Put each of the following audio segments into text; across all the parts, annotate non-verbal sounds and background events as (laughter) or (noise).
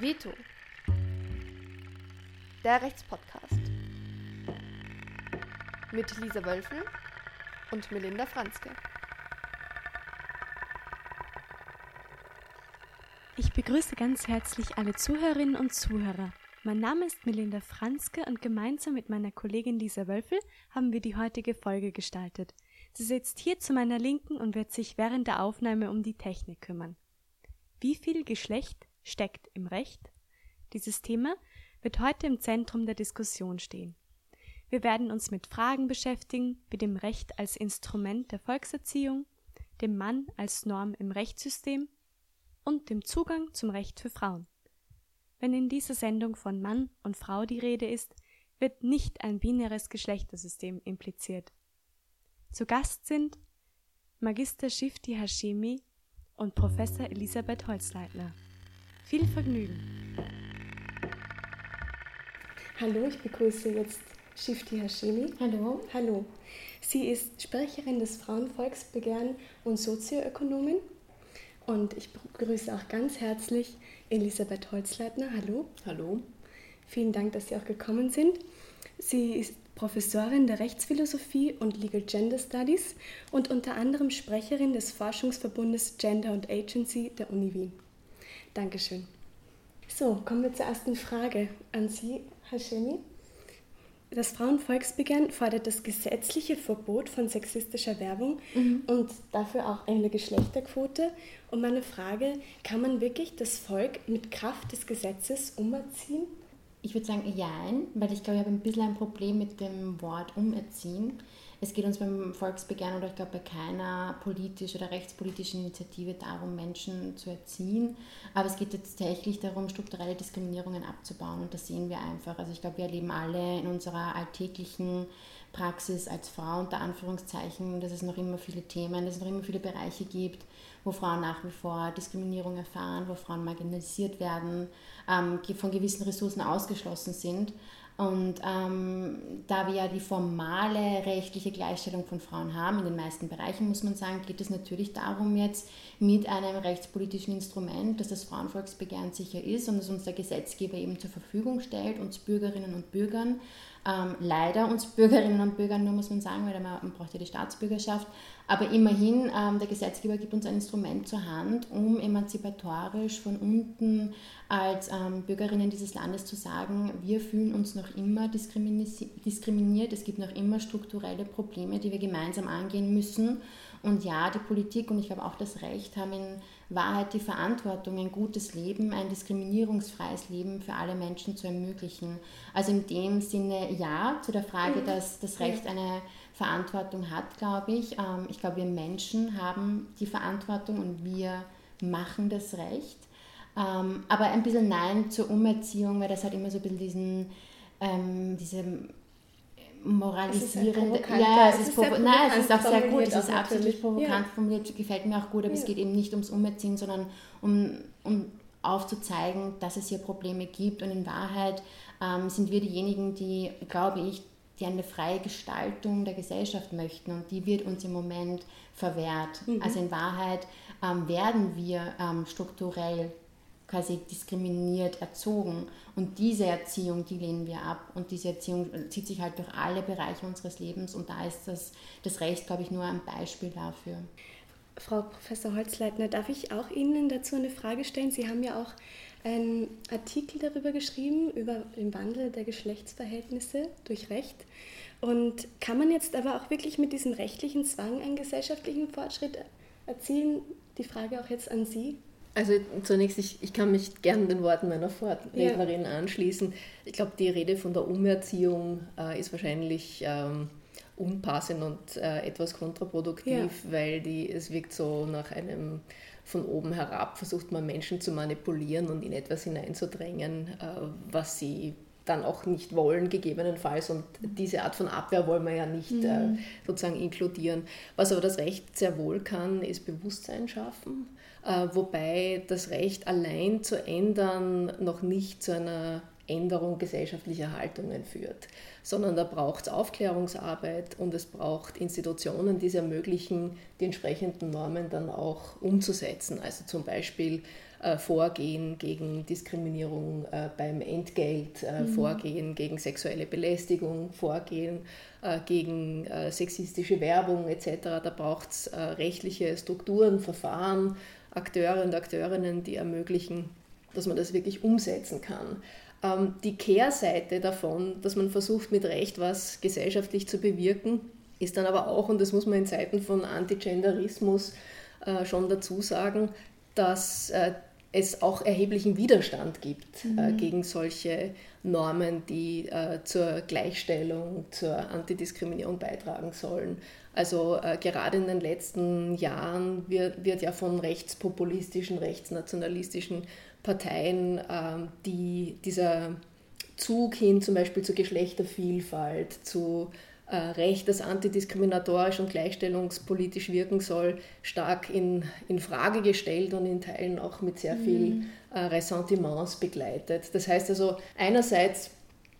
Veto. Der Rechtspodcast. Mit Lisa Wölfel und Melinda Franzke. Ich begrüße ganz herzlich alle Zuhörerinnen und Zuhörer. Mein Name ist Melinda Franzke und gemeinsam mit meiner Kollegin Lisa Wölfel haben wir die heutige Folge gestaltet. Sie sitzt hier zu meiner Linken und wird sich während der Aufnahme um die Technik kümmern. Wie viel Geschlecht steckt im Recht? Dieses Thema wird heute im Zentrum der Diskussion stehen. Wir werden uns mit Fragen beschäftigen, wie dem Recht als Instrument der Volkserziehung, dem Mann als Norm im Rechtssystem und dem Zugang zum Recht für Frauen. Wenn in dieser Sendung von Mann und Frau die Rede ist, wird nicht ein binäres Geschlechtersystem impliziert. Zu Gast sind Magister Shifti Hashemi und Professor Elisabeth Holzleitner. Viel Vergnügen! Hallo, ich begrüße jetzt Shifti Hashemi. Hallo. Hallo. Sie ist Sprecherin des Frauenvolksbegehren und Sozioökonomin. Und ich begrüße auch ganz herzlich Elisabeth Holzleitner. Hallo. Hallo. Vielen Dank, dass Sie auch gekommen sind. Sie ist Professorin der Rechtsphilosophie und Legal Gender Studies und unter anderem Sprecherin des Forschungsverbundes Gender and Agency der Uni Wien. Dankeschön. So, kommen wir zur ersten Frage an Sie, Hashemi. Das Frauenvolksbegehren fordert das gesetzliche Verbot von sexistischer Werbung mhm. und dafür auch eine Geschlechterquote. Und meine Frage, kann man wirklich das Volk mit Kraft des Gesetzes umerziehen? Ich würde sagen, ja, weil ich glaube, ich habe ein bisschen ein Problem mit dem Wort umerziehen. Es geht uns beim Volksbegehren oder ich glaube bei keiner politisch oder rechtspolitischen Initiative darum, Menschen zu erziehen. Aber es geht jetzt tatsächlich darum, strukturelle Diskriminierungen abzubauen und das sehen wir einfach. Also ich glaube, wir erleben alle in unserer alltäglichen Praxis als Frau unter Anführungszeichen, dass es noch immer viele Themen, dass es noch immer viele Bereiche gibt, wo Frauen nach wie vor Diskriminierung erfahren, wo Frauen marginalisiert werden, ähm, von gewissen Ressourcen ausgeschlossen sind. Und ähm, da wir ja die formale rechtliche Gleichstellung von Frauen haben, in den meisten Bereichen muss man sagen, geht es natürlich darum, jetzt mit einem rechtspolitischen Instrument, dass das Frauenvolksbegehren sicher ist und das uns der Gesetzgeber eben zur Verfügung stellt, uns Bürgerinnen und Bürgern, ähm, leider uns Bürgerinnen und Bürgern nur, muss man sagen, weil man braucht ja die Staatsbürgerschaft. Aber immerhin, ähm, der Gesetzgeber gibt uns ein Instrument zur Hand, um emanzipatorisch von unten als ähm, Bürgerinnen dieses Landes zu sagen, wir fühlen uns noch immer diskriminiert, es gibt noch immer strukturelle Probleme, die wir gemeinsam angehen müssen. Und ja, die Politik und ich glaube auch das Recht haben in Wahrheit die Verantwortung, ein gutes Leben, ein diskriminierungsfreies Leben für alle Menschen zu ermöglichen. Also in dem Sinne ja zu der Frage, mhm. dass das Recht eine Verantwortung hat, glaube ich. Ähm, ich glaube, wir Menschen haben die Verantwortung und wir machen das Recht. Ähm, aber ein bisschen Nein zur Umerziehung, weil das hat immer so ein bisschen diesen, ähm, diese moralisierende. ja, es ist, es ist nein, es ist auch sehr gut, es ist absolut provokant ja. formuliert, gefällt mir auch gut, aber ja. es geht eben nicht ums Umerziehen, sondern um, um aufzuzeigen, dass es hier Probleme gibt und in Wahrheit ähm, sind wir diejenigen, die, glaube ich, die eine freie Gestaltung der Gesellschaft möchten und die wird uns im Moment verwehrt. Mhm. Also in Wahrheit ähm, werden wir ähm, strukturell quasi diskriminiert erzogen. Und diese Erziehung, die lehnen wir ab. Und diese Erziehung zieht sich halt durch alle Bereiche unseres Lebens. Und da ist das, das Recht, glaube ich, nur ein Beispiel dafür. Frau Professor Holzleitner, darf ich auch Ihnen dazu eine Frage stellen? Sie haben ja auch einen Artikel darüber geschrieben, über den Wandel der Geschlechtsverhältnisse durch Recht. Und kann man jetzt aber auch wirklich mit diesem rechtlichen Zwang einen gesellschaftlichen Fortschritt erzielen? Die Frage auch jetzt an Sie. Also zunächst, ich, ich kann mich gern den Worten meiner Vorrednerin ja. anschließen. Ich glaube, die Rede von der Umerziehung äh, ist wahrscheinlich ähm, unpassend und äh, etwas kontraproduktiv, ja. weil die, es wirkt so nach einem von oben herab, versucht man Menschen zu manipulieren und in etwas hineinzudrängen, äh, was sie dann auch nicht wollen, gegebenenfalls. Und diese Art von Abwehr wollen wir ja nicht mhm. äh, sozusagen inkludieren. Was aber das Recht sehr wohl kann, ist Bewusstsein schaffen äh, wobei das Recht allein zu ändern noch nicht zu einer Änderung gesellschaftlicher Haltungen führt, sondern da braucht es Aufklärungsarbeit und es braucht Institutionen, die es ermöglichen, die entsprechenden Normen dann auch umzusetzen. Also zum Beispiel äh, Vorgehen gegen Diskriminierung äh, beim Entgelt, äh, mhm. Vorgehen gegen sexuelle Belästigung, Vorgehen äh, gegen äh, sexistische Werbung etc. Da braucht es äh, rechtliche Strukturen, Verfahren, Akteure und Akteurinnen, die ermöglichen, dass man das wirklich umsetzen kann. Ähm, die Kehrseite davon, dass man versucht, mit Recht was gesellschaftlich zu bewirken, ist dann aber auch, und das muss man in Zeiten von Antigenderismus äh, schon dazu sagen, dass äh, es auch erheblichen Widerstand gibt äh, mhm. äh, gegen solche Normen, die äh, zur Gleichstellung, zur Antidiskriminierung beitragen sollen. Also äh, gerade in den letzten Jahren wird, wird, ja von rechtspopulistischen, rechtsnationalistischen Parteien ähm, die, dieser Zug hin zum Beispiel zur Geschlechtervielfalt, zu Recht, das antidiskriminatorisch und gleichstellungspolitisch wirken soll, stark in, in Frage gestellt und in Teilen auch mit sehr viel mhm. äh, Ressentiments begleitet. Das heißt also, einerseits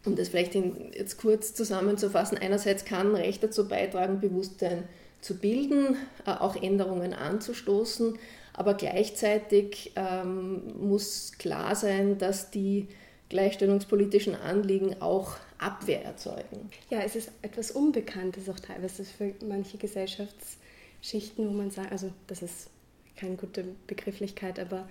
um das vielleicht in, jetzt kurz zusammenzufassen, einerseits kann Recht dazu beitragen, Bewusstsein zu bilden, äh, auch Änderungen anzustoßen, aber gleichzeitig ähm, muss klar sein, dass die gleichstellungspolitischen Anliegen auch Abwehr erzeugen. Ja, es ist etwas Unbekanntes auch teilweise für manche Gesellschaftsschichten, wo man sagt, also das ist keine gute Begrifflichkeit, aber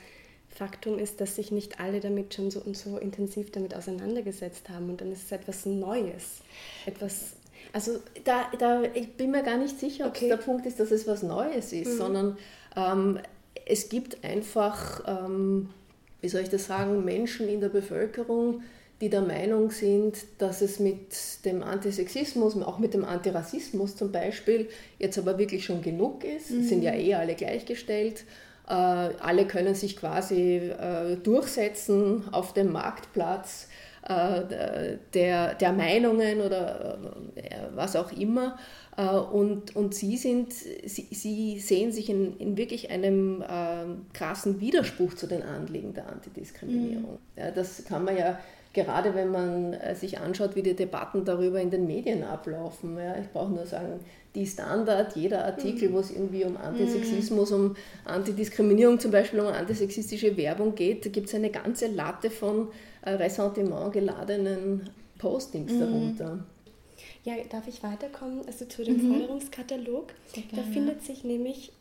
Faktum ist, dass sich nicht alle damit schon so und so intensiv damit auseinandergesetzt haben und dann ist es etwas Neues, etwas also da, da ich bin mir gar nicht sicher, ob okay. der Punkt ist, dass es was Neues ist, mhm. sondern ähm, es gibt einfach, ähm, wie soll ich das sagen, Menschen in der Bevölkerung, die der Meinung sind, dass es mit dem Antisexismus, auch mit dem Antirassismus zum Beispiel, jetzt aber wirklich schon genug ist. Mhm. sind ja eh alle gleichgestellt. Äh, alle können sich quasi äh, durchsetzen auf dem Marktplatz äh, der, der Meinungen oder was auch immer. Und, und sie, sind, sie, sie sehen sich in, in wirklich einem krassen Widerspruch zu den Anliegen der Antidiskriminierung. Mhm. Ja, das kann man ja gerade wenn man äh, sich anschaut, wie die Debatten darüber in den Medien ablaufen. Ja, ich brauche nur sagen, die Standard, jeder Artikel, mhm. wo es irgendwie um Antisexismus, um Antidiskriminierung zum Beispiel, um antisexistische Werbung geht, da gibt es eine ganze Latte von äh, Ressentiment geladenen Postings mhm. darunter. Ja, darf ich weiterkommen? Also zu dem mhm. Forderungskatalog. Da findet sich nämlich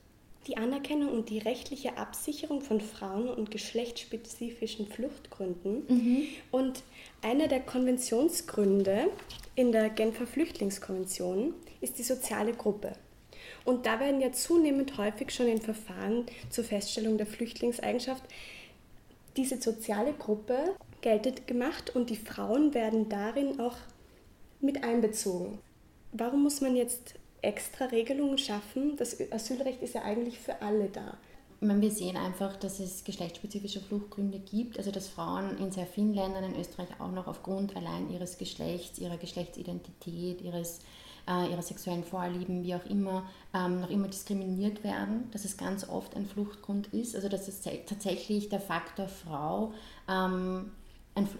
die Anerkennung und die rechtliche Absicherung von Frauen- und geschlechtsspezifischen Fluchtgründen. Mhm. Und einer der Konventionsgründe in der Genfer Flüchtlingskonvention ist die soziale Gruppe. Und da werden ja zunehmend häufig schon in Verfahren zur Feststellung der Flüchtlingseigenschaft diese soziale Gruppe geltend gemacht und die Frauen werden darin auch mit einbezogen. Warum muss man jetzt extra Regelungen schaffen. Das Asylrecht ist ja eigentlich für alle da. Wir sehen einfach, dass es geschlechtsspezifische Fluchtgründe gibt, also dass Frauen in sehr vielen Ländern, in Österreich auch noch aufgrund allein ihres Geschlechts, ihrer Geschlechtsidentität, ihres, äh, ihrer sexuellen Vorlieben, wie auch immer, ähm, noch immer diskriminiert werden, dass es ganz oft ein Fluchtgrund ist, also dass es tatsächlich der Faktor Frau ähm,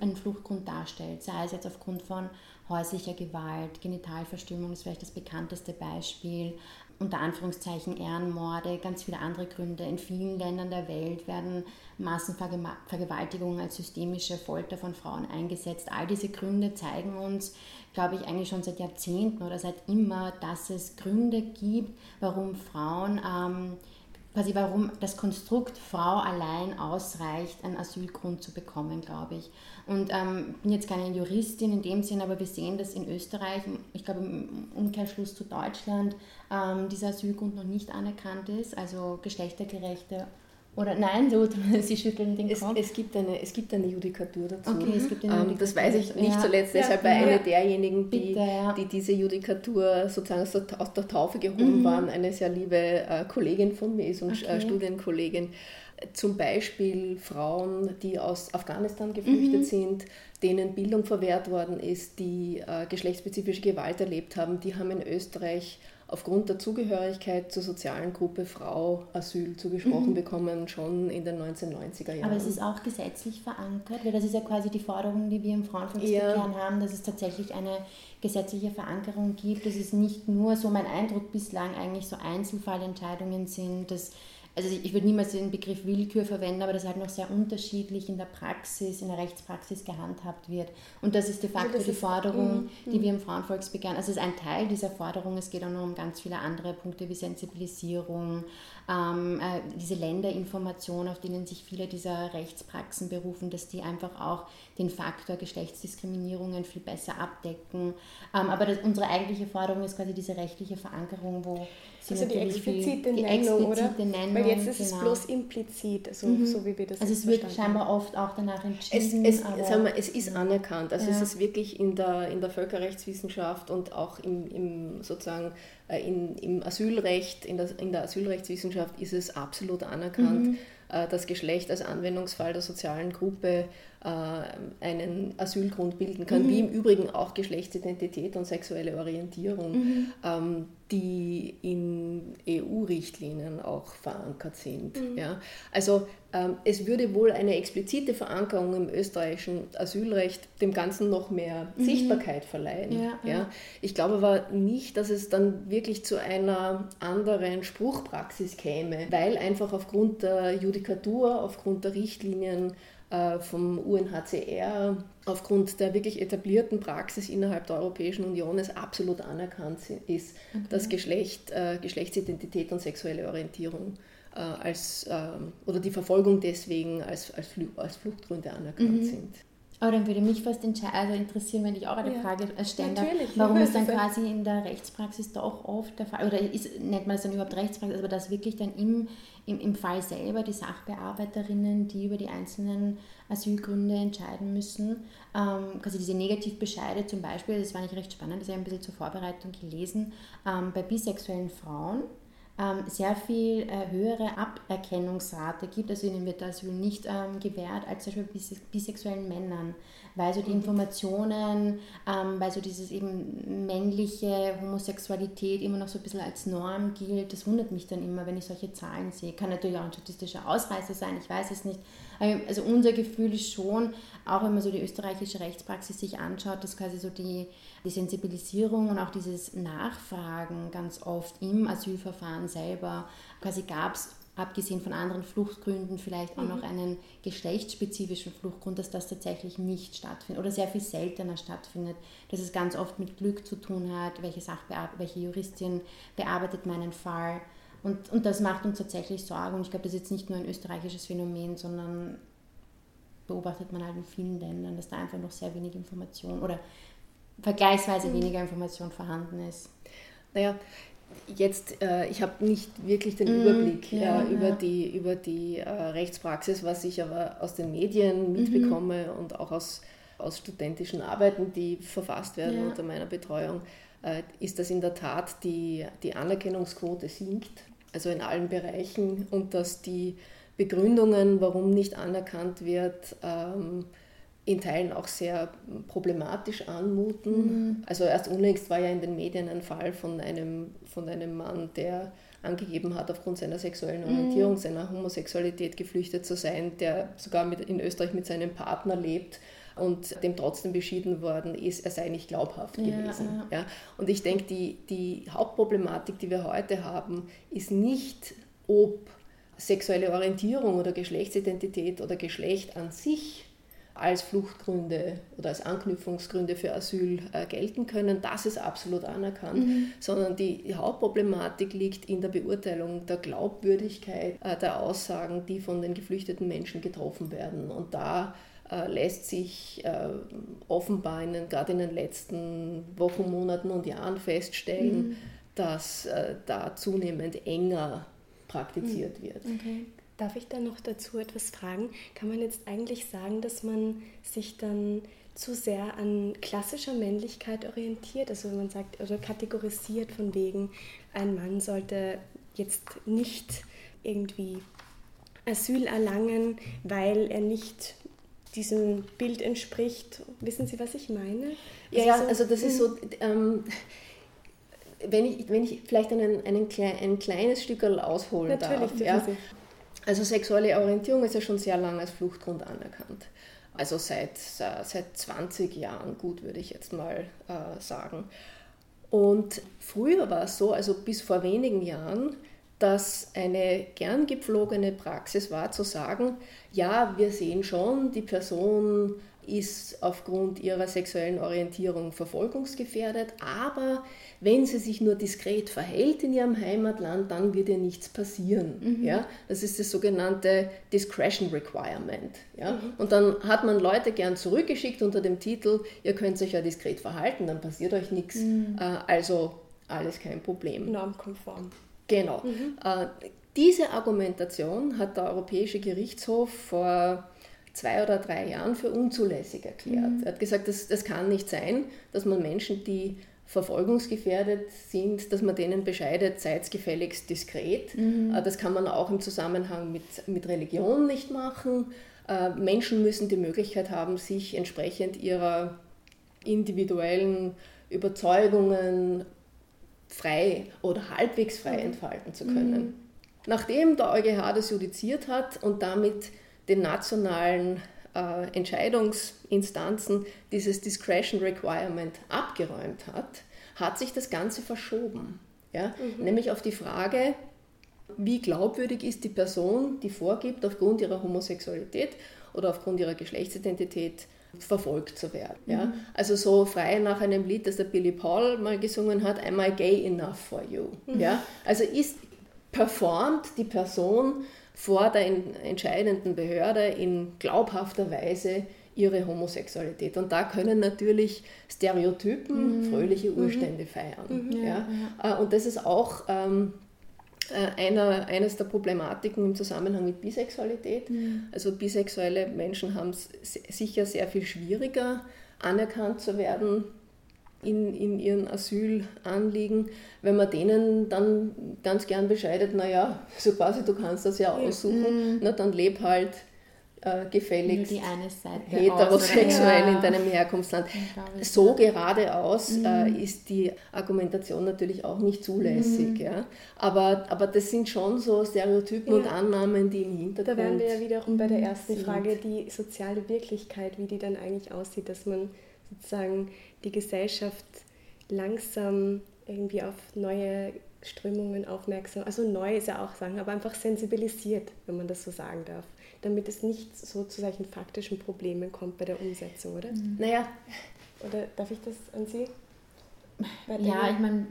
einen Fluchtgrund darstellt, sei es jetzt aufgrund von häuslicher Gewalt, Genitalverstümmelung ist vielleicht das bekannteste Beispiel, unter Anführungszeichen Ehrenmorde, ganz viele andere Gründe. In vielen Ländern der Welt werden Massenvergewaltigungen als systemische Folter von Frauen eingesetzt. All diese Gründe zeigen uns, glaube ich, eigentlich schon seit Jahrzehnten oder seit immer, dass es Gründe gibt, warum Frauen ähm, quasi warum das Konstrukt Frau allein ausreicht, einen Asylgrund zu bekommen, glaube ich. Und ähm, bin jetzt keine Juristin in dem Sinn, aber wir sehen, dass in Österreich, ich glaube im Umkehrschluss zu Deutschland, ähm, dieser Asylgrund noch nicht anerkannt ist, also geschlechtergerechte oder nein, so, (laughs) Sie schütteln den Kopf. Es, es, gibt eine, es gibt eine Judikatur dazu. Okay, es gibt eine ähm, Das weiß ich nicht ja. zuletzt, deshalb ja, war eine derjenigen, die, Bitte, ja. die diese Judikatur sozusagen aus der, aus der Taufe gehoben mhm. waren, eine sehr liebe äh, Kollegin von mir ist und äh, okay. Studienkollegin. Zum Beispiel Frauen, die aus Afghanistan geflüchtet mhm. sind, denen Bildung verwehrt worden ist, die äh, geschlechtsspezifische Gewalt erlebt haben, die haben in Österreich aufgrund der Zugehörigkeit zur sozialen Gruppe Frau Asyl zugesprochen mhm. bekommen, schon in den 1990er Jahren. Aber es ist auch gesetzlich verankert, weil das ist ja quasi die Forderung, die wir im Frauenvolksbegehren ja. haben, dass es tatsächlich eine gesetzliche Verankerung gibt. Das ist nicht nur so mein Eindruck bislang eigentlich so Einzelfallentscheidungen sind, dass also ich würde niemals den Begriff Willkür verwenden, aber das halt noch sehr unterschiedlich in der Praxis, in der Rechtspraxis gehandhabt wird. Und das ist de facto also die Forderung, ist, die wir im Frauenvolksbegehren, also es ist ein Teil dieser Forderung, es geht auch noch um ganz viele andere Punkte wie Sensibilisierung, ähm, äh, diese Länderinformation, auf denen sich viele dieser Rechtspraxen berufen, dass die einfach auch den Faktor Geschlechtsdiskriminierungen viel besser abdecken. Ähm, aber das, unsere eigentliche Forderung ist quasi diese rechtliche Verankerung, wo sie also die explizite die Nennung, explizite oder? Nennung, Weil jetzt ist genau. es bloß implizit, so, mhm. so wie wir das Also es wird scheinbar oft auch danach entschieden. Es, es, sagen wir, es ist anerkannt, also ja. es ist wirklich in der, in der Völkerrechtswissenschaft und auch im, im sozusagen äh, in, im Asylrecht, in der, in der Asylrechtswissenschaft ist es absolut anerkannt, mhm. Äh, das Geschlecht als Anwendungsfall der sozialen Gruppe einen Asylgrund bilden kann, mhm. wie im Übrigen auch Geschlechtsidentität und sexuelle Orientierung, mhm. ähm, die in EU-Richtlinien auch verankert sind. Mhm. Ja? Also ähm, es würde wohl eine explizite Verankerung im österreichischen Asylrecht dem Ganzen noch mehr mhm. Sichtbarkeit verleihen. Ja, ja. Ich glaube aber nicht, dass es dann wirklich zu einer anderen Spruchpraxis käme, weil einfach aufgrund der Judikatur, aufgrund der Richtlinien äh, vom UNHCR aufgrund der wirklich etablierten Praxis innerhalb der Europäischen Union es absolut anerkannt ist, okay. dass Geschlecht, äh, Geschlechtsidentität und sexuelle Orientierung äh, als, äh, oder die Verfolgung deswegen als, als Fluchtgründe anerkannt mhm. sind. Aber dann würde mich fast also interessieren, wenn ich auch eine ja, Frage stellen darf, warum ist dann quasi in der Rechtspraxis doch oft der Fall, oder ist, nennt man es dann überhaupt Rechtspraxis, aber dass wirklich dann im, im, im Fall selber die Sachbearbeiterinnen, die über die einzelnen Asylgründe entscheiden müssen, ähm, quasi diese Negativbescheide zum Beispiel, das war nicht recht spannend, das habe ich ein bisschen zur Vorbereitung gelesen, ähm, bei bisexuellen Frauen, sehr viel äh, höhere Aberkennungsrate gibt, also ihnen wird Asyl nicht ähm, gewährt als zum Beispiel bis, bisexuellen Männern, weil so die mhm. Informationen, ähm, weil so dieses eben männliche Homosexualität immer noch so ein bisschen als Norm gilt, das wundert mich dann immer, wenn ich solche Zahlen sehe. Kann natürlich auch ein statistischer Ausreißer sein, ich weiß es nicht, also unser Gefühl ist schon, auch wenn man so die österreichische Rechtspraxis sich anschaut, dass quasi so die, die Sensibilisierung und auch dieses Nachfragen ganz oft im Asylverfahren selber, quasi gab es abgesehen von anderen Fluchtgründen vielleicht auch mhm. noch einen geschlechtsspezifischen Fluchtgrund, dass das tatsächlich nicht stattfindet oder sehr viel seltener stattfindet, dass es ganz oft mit Glück zu tun hat, welche, Sachbear welche Juristin bearbeitet meinen Fall und, und das macht uns tatsächlich Sorgen. Und ich glaube, das ist jetzt nicht nur ein österreichisches Phänomen, sondern beobachtet man halt in vielen Ländern, dass da einfach noch sehr wenig Information oder vergleichsweise mhm. weniger Information vorhanden ist. Naja, jetzt, äh, ich habe nicht wirklich den mhm, Überblick ja, äh, über, ja. Die, über die äh, Rechtspraxis, was ich aber aus den Medien mhm. mitbekomme mhm. und auch aus, aus studentischen Arbeiten, die verfasst werden ja. unter meiner Betreuung, äh, ist, dass in der Tat die, die Anerkennungsquote sinkt also in allen Bereichen, und dass die Begründungen, warum nicht anerkannt wird, ähm, in Teilen auch sehr problematisch anmuten. Mhm. Also erst unlängst war ja in den Medien ein Fall von einem, von einem Mann, der angegeben hat, aufgrund seiner sexuellen mhm. Orientierung, mhm. seiner Homosexualität geflüchtet zu sein, der sogar mit, in Österreich mit seinem Partner lebt und dem trotzdem beschieden worden ist, er sei nicht glaubhaft ja, gewesen. Ja. ja. Und ich denke, die, die Hauptproblematik, die wir heute haben, ist nicht, ob sexuelle Orientierung oder Geschlechtsidentität oder Geschlecht an sich als Fluchtgründe oder als Anknüpfungsgründe für Asyl äh, gelten können, das ist absolut anerkannt, mhm. sondern die, die, Hauptproblematik liegt in der Beurteilung der Glaubwürdigkeit äh, der Aussagen, die von den geflüchteten Menschen getroffen werden. Und da äh, lässt sich äh, offenbar in den, gerade in den letzten Wochen, Monaten und Jahren feststellen, mhm. dass äh, da zunehmend enger praktiziert mhm. wird. Okay. Darf ich da noch dazu etwas fragen? Kann man jetzt eigentlich sagen, dass man sich dann zu sehr an klassischer Männlichkeit orientiert? Also wenn man sagt oder kategorisiert von wegen, ein Mann sollte jetzt nicht irgendwie Asyl erlangen, weil er nicht diesem Bild entspricht. Wissen Sie, was ich meine? Ja, ja, also das ist so, ähm, wenn ich, wenn ich vielleicht einen, einen ein kleines Stück ausholen Natürlich, darf. Ja? Also sexuelle Orientierung ist ja schon sehr lange als Fluchtgrund anerkannt. Also seit, seit 20 Jahren, gut würde ich jetzt mal äh, sagen. Und früher war es so, also bis vor wenigen Jahren, dass eine gern gepflogene Praxis war zu sagen, ja, wir sehen schon, die Person ist aufgrund ihrer sexuellen Orientierung verfolgungsgefährdet, aber wenn sie sich nur diskret verhält in ihrem Heimatland, dann wird ihr nichts passieren. Mhm. Ja? Das ist das sogenannte Discretion Requirement. Ja? Mhm. Und dann hat man Leute gern zurückgeschickt unter dem Titel, ihr könnt euch ja diskret verhalten, dann passiert euch nichts. Mhm. Äh, also alles kein Problem. Normkonform. Genau. Mhm. Äh, diese Argumentation hat der Europäische Gerichtshof vor zwei oder drei Jahren für unzulässig erklärt. Mhm. Er hat gesagt, das, das kann nicht sein, dass man Menschen, die verfolgungsgefährdet sind, dass man denen bescheidet, seid gefälligst diskret. Mhm. Äh, das kann man auch im Zusammenhang mit, mit Religion nicht machen. Äh, Menschen müssen die Möglichkeit haben, sich entsprechend ihrer individuellen Überzeugungen frei oder halbwegs frei mhm. entfalten zu können. Mhm. Nachdem der EuGH das judiziert hat und damit den nationalen äh, Entscheidungsinstanzen dieses Discretion Requirement abgeräumt hat, hat sich das Ganze verschoben. Ja? Mhm. Nämlich auf die Frage, wie glaubwürdig ist die Person, die vorgibt, aufgrund ihrer Homosexualität oder aufgrund ihrer Geschlechtsidentität verfolgt zu werden. Ja? Mhm. Also so frei nach einem Lied, das der Billy Paul mal gesungen hat, Am I gay enough for you? Mhm. Ja? Also ist performt die Person vor der entscheidenden Behörde in glaubhafter Weise ihre Homosexualität. Und da können natürlich Stereotypen mhm. fröhliche mhm. Urstände mhm. feiern. Mhm. Ja, ja. Äh, und das ist auch ähm, äh, einer, eines der Problematiken im Zusammenhang mit Bisexualität. Mhm. Also bisexuelle Menschen haben es sicher sehr viel schwieriger anerkannt zu werden in, in ihren Asylanliegen, wenn man denen dann ganz gern bescheidet, naja, (laughs) so quasi du kannst das ja aussuchen, mhm. na, dann leb halt äh, gefälligst heterosexuell ja. in deinem Herkunftsland. So geradeaus mhm. äh, ist die Argumentation natürlich auch nicht zulässig. Mhm. Ja? Aber, aber das sind schon so Stereotypen ja. und Annahmen, die im Hintergrund Da wären wir ja wiederum bei der ersten sind. Frage, die soziale Wirklichkeit, wie die dann eigentlich aussieht, dass man sozusagen die Gesellschaft langsam irgendwie auf neue Strömungen aufmerksam, also neu ist ja auch sagen, aber einfach sensibilisiert, wenn man das so sagen darf, damit es nicht so zu solchen faktischen Problemen kommt bei der Umsetzung, oder? Mhm. Naja. Oder darf ich das an Sie? Ja, ich meine,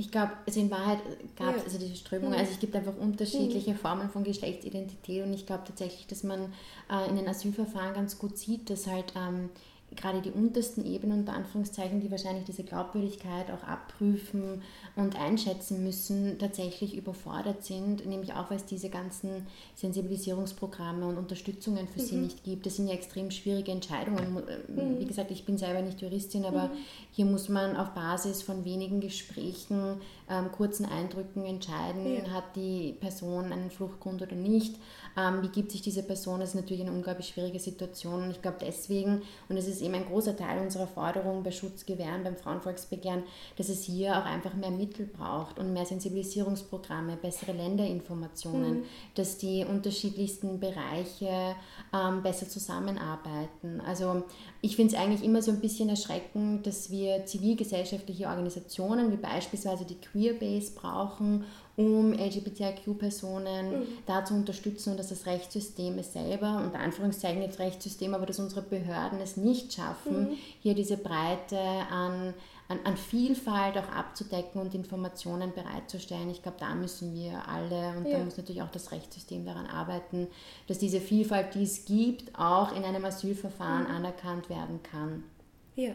ich glaube, also in Wahrheit gab es ja. also diese Strömung, also es gibt einfach unterschiedliche mhm. Formen von Geschlechtsidentität und ich glaube tatsächlich, dass man äh, in den Asylverfahren ganz gut sieht, dass halt ähm, gerade die untersten Ebenen unter Anführungszeichen, die wahrscheinlich diese Glaubwürdigkeit auch abprüfen und einschätzen müssen, tatsächlich überfordert sind, nämlich auch weil es diese ganzen Sensibilisierungsprogramme und Unterstützungen für mhm. sie nicht gibt. Das sind ja extrem schwierige Entscheidungen. Mhm. Wie gesagt, ich bin selber nicht Juristin, aber mhm. hier muss man auf Basis von wenigen Gesprächen, ähm, kurzen Eindrücken entscheiden, ja. hat die Person einen Fluchtgrund oder nicht ähm, wie gibt sich diese Person, das ist natürlich eine unglaublich schwierige Situation und ich glaube deswegen, und es ist eben ein großer Teil unserer Forderung bei Schutzgewehren, beim Frauenvolksbegehren, dass es hier auch einfach mehr Mittel braucht und mehr Sensibilisierungsprogramme, bessere Länderinformationen, mhm. dass die unterschiedlichsten Bereiche ähm, besser zusammenarbeiten. Also ich finde es eigentlich immer so ein bisschen erschreckend, dass wir zivilgesellschaftliche Organisationen wie beispielsweise die Queerbase brauchen, um LGBTIQ-Personen mhm. da zu unterstützen und dass das Rechtssystem es selber, unter Anführungszeichen jetzt Rechtssystem, aber dass unsere Behörden es nicht schaffen, mhm. hier diese Breite an, an, an, Vielfalt auch abzudecken und Informationen bereitzustellen. Ich glaube, da müssen wir alle und ja. da muss natürlich auch das Rechtssystem daran arbeiten, dass diese Vielfalt, die es gibt, auch in einem Asylverfahren mhm. anerkannt werden kann. Ja,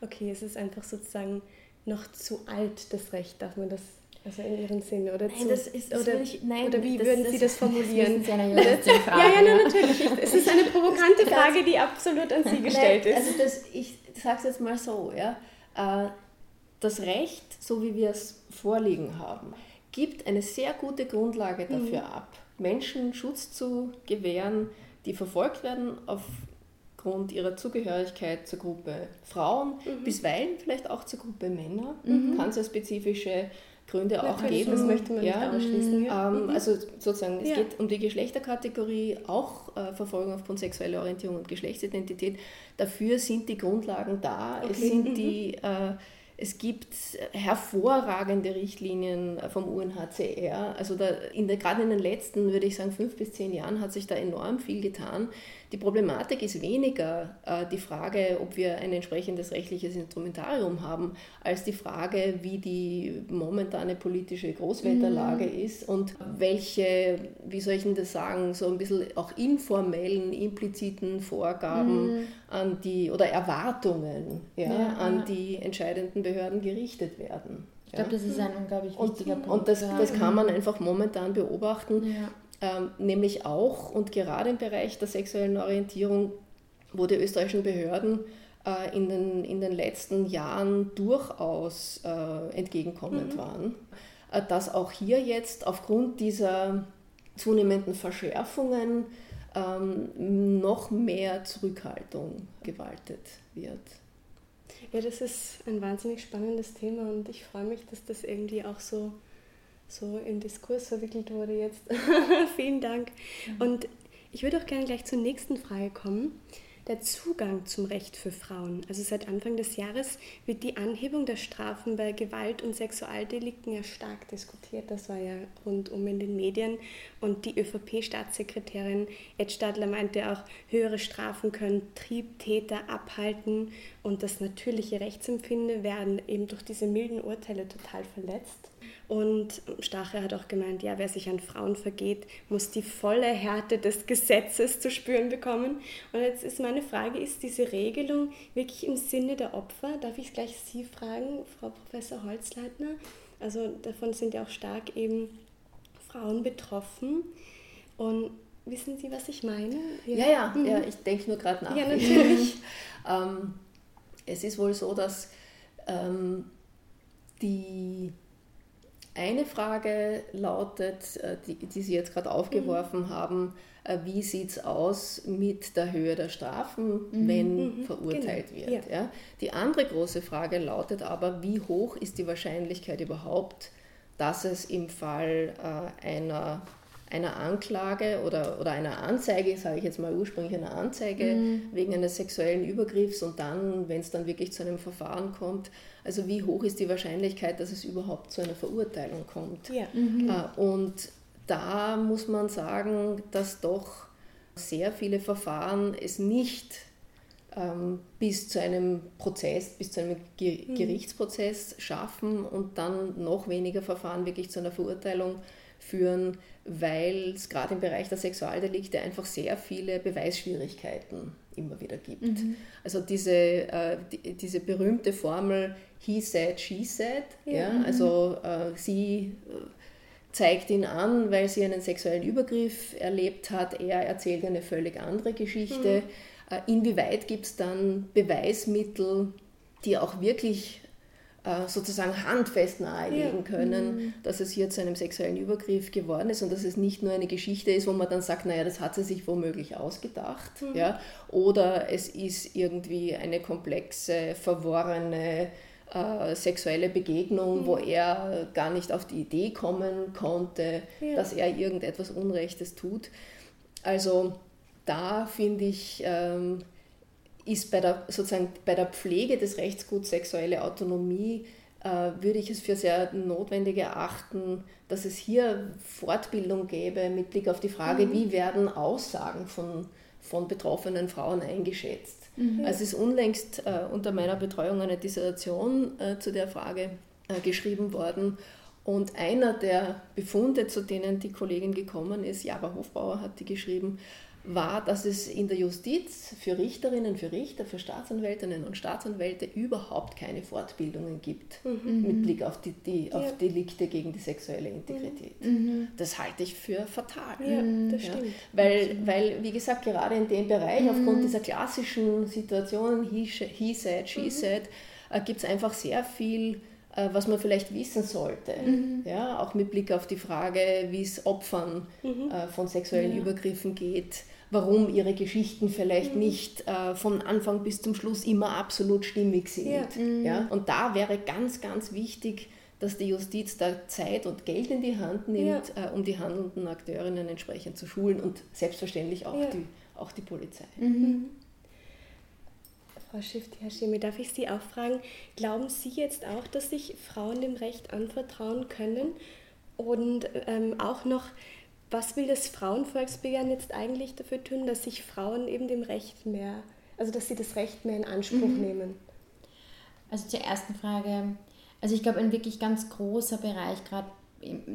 okay, es ist einfach sozusagen noch zu alt, das Recht, darf man das also in Ihrem Sinne oder nein, zu, das ist, das oder, ich, nein, oder wie das, würden Sie das (laughs) formulieren? Das ja, Frage, ja, ja, natürlich. Es ist eine provokante Frage, die absolut an Sie gestellt nein, ist. Also das, ich sage es jetzt mal so, ja, äh, das Recht, so wie wir es vorliegen haben, gibt eine sehr gute Grundlage dafür mhm. ab, Menschen Schutz zu gewähren, die verfolgt werden auf aufgrund ihrer Zugehörigkeit zur Gruppe Frauen, mhm. bisweilen vielleicht auch zur Gruppe Männer, Mhm. kann es ja spezifische Gründe auch Natürlich, geben. das möchte man nicht ausschließen, ja. Ähm, Mhm. Also sozusagen, es Ja. geht um die Geschlechterkategorie, auch äh, Verfolgung aufgrund sexueller Orientierung und Geschlechtsidentität. Dafür sind die Grundlagen da. Es, Okay. sind Mhm. die, äh, es gibt hervorragende Richtlinien vom UNHCR. Also da in der, gerade in den letzten, würde ich sagen, fünf bis zehn Jahren hat sich da enorm viel getan. Die Problematik ist weniger äh, die Frage, ob wir ein entsprechendes rechtliches Instrumentarium haben, als die Frage, wie die momentane politische Großwetterlage ist und welche, wie soll ich denn das sagen, so ein bisschen auch informellen, impliziten Vorgaben an die oder Erwartungen ja, Ja, an ja. die entscheidenden Behörden gerichtet werden. Ich glaube, das ist ein unglaublich Und, wichtiger Punkt. und das, das kann man einfach momentan beobachten, Ja. Ähm, nämlich auch und gerade im Bereich der sexuellen Orientierung, wo die österreichischen Behörden äh, in, den, in den letzten Jahren durchaus äh, entgegenkommend waren, äh, dass auch hier jetzt aufgrund dieser zunehmenden Verschärfungen ähm, noch mehr Zurückhaltung gewaltet wird. Ja, das ist ein wahnsinnig spannendes Thema und ich freue mich, dass das irgendwie auch so, so im Diskurs verwickelt wurde jetzt. (laughs) Vielen Dank. Und ich würde auch gerne gleich zur nächsten Frage kommen. Der Zugang zum Recht für Frauen. Also seit Anfang des Jahres wird die Anhebung der Strafen bei Gewalt- und Sexualdelikten ja stark diskutiert. Das war ja rundum in den Medien. Und die ÖVP-Staatssekretärin Ed Stadler meinte auch, höhere Strafen können Triebtäter abhalten und das natürliche Rechtsempfinden werden eben durch diese milden Urteile total verletzt. Und Stache hat auch gemeint, ja, wer sich an Frauen vergeht, muss die volle Härte des Gesetzes zu spüren bekommen. Und jetzt ist meine Frage, ist diese Regelung wirklich im Sinne der Opfer? Darf ich gleich Sie fragen, Frau Professor Holzleitner? Also davon sind ja auch stark eben Frauen betroffen. Und wissen Sie, was ich meine? Ja, ja, Mhm. ja ich denke nur gerade nach. Ja, natürlich. (laughs) ähm, es ist wohl so, dass ähm, die eine Frage lautet, äh, die, die Sie jetzt gerade aufgeworfen Mhm. haben, äh, wie sieht es aus mit der Höhe der Strafen, wenn Mhm, verurteilt genau, wird? Ja. Die andere große Frage lautet aber, wie hoch ist die Wahrscheinlichkeit überhaupt, dass es im Fall äh, einer, einer Anklage oder, oder einer Anzeige, sage ich jetzt mal ursprünglich einer Anzeige wegen eines sexuellen Übergriffs und dann, wenn es dann wirklich zu einem Verfahren kommt, also wie hoch ist die Wahrscheinlichkeit, dass es überhaupt zu einer Verurteilung kommt? Ja. Äh, Und da muss man sagen, dass doch sehr viele Verfahren es nicht ähm, bis zu einem Prozess, bis zu einem Ge Gerichtsprozess schaffen und dann noch weniger Verfahren wirklich zu einer Verurteilung führen, weil es gerade im Bereich der Sexualdelikte einfach sehr viele Beweisschwierigkeiten immer wieder gibt. Also diese, äh, die, diese berühmte Formel He said, she said, ja, also äh, sie äh, zeigt ihn an, weil sie einen sexuellen Übergriff erlebt hat. Er erzählt eine völlig andere Geschichte. Äh, Inwieweit gibt es dann Beweismittel, die auch wirklich sozusagen handfest nahelegen können, dass es hier zu einem sexuellen Übergriff geworden ist und dass es nicht nur eine Geschichte ist, wo man dann sagt, naja, das hat sie sich womöglich ausgedacht, ja, oder es ist irgendwie eine komplexe, verworrene äh, sexuelle Begegnung, wo er gar nicht auf die Idee kommen konnte, dass er irgendetwas Unrechtes tut. Also da finde ich, ähm, ist bei der, sozusagen bei der Pflege des Rechtsguts sexuelle Autonomie, äh, würde ich es für sehr notwendig erachten, dass es hier Fortbildung gäbe mit Blick auf die Frage, wie werden Aussagen von, von betroffenen Frauen eingeschätzt. Also es ist unlängst äh, unter meiner Betreuung eine Dissertation äh, zu der Frage äh, geschrieben worden. Und einer der Befunde, zu denen die Kollegin gekommen ist, Jara Hofbauer hat die geschrieben, war, dass es in der Justiz für Richterinnen, für Richter, für Staatsanwältinnen und Staatsanwälte überhaupt keine Fortbildungen gibt mit Blick auf, die, die, auf Ja. Delikte gegen die sexuelle Integrität. Das halte ich für fatal. Ja, das Ja, stimmt. weil, weil, wie gesagt, gerade in dem Bereich, aufgrund dieser klassischen Situationen, he, he said, she said, äh, gibt es einfach sehr viel, äh, was man vielleicht wissen sollte. Ja, auch mit Blick auf die Frage, wie es Opfern äh, von sexuellen Übergriffen geht, warum ihre Geschichten vielleicht mhm. nicht äh, von Anfang bis zum Schluss immer absolut stimmig sind. Ja. Mhm. Ja? Und da wäre ganz, ganz wichtig, dass die Justiz da Zeit und Geld in die Hand nimmt, ja. äh, um die handelnden Akteurinnen entsprechend zu schulen und selbstverständlich auch, die, auch die Polizei. Mhm. Frau Schifti, Herr Schemi, darf ich Sie auch fragen, glauben Sie jetzt auch, dass sich Frauen dem Recht anvertrauen können? Und ähm, auch noch, was will das Frauenvolksbegehren jetzt eigentlich dafür tun, dass sich Frauen eben dem Recht mehr, also dass sie das Recht mehr in Anspruch mhm. nehmen? Also zur ersten Frage, also ich glaube, ein wirklich ganz großer Bereich, gerade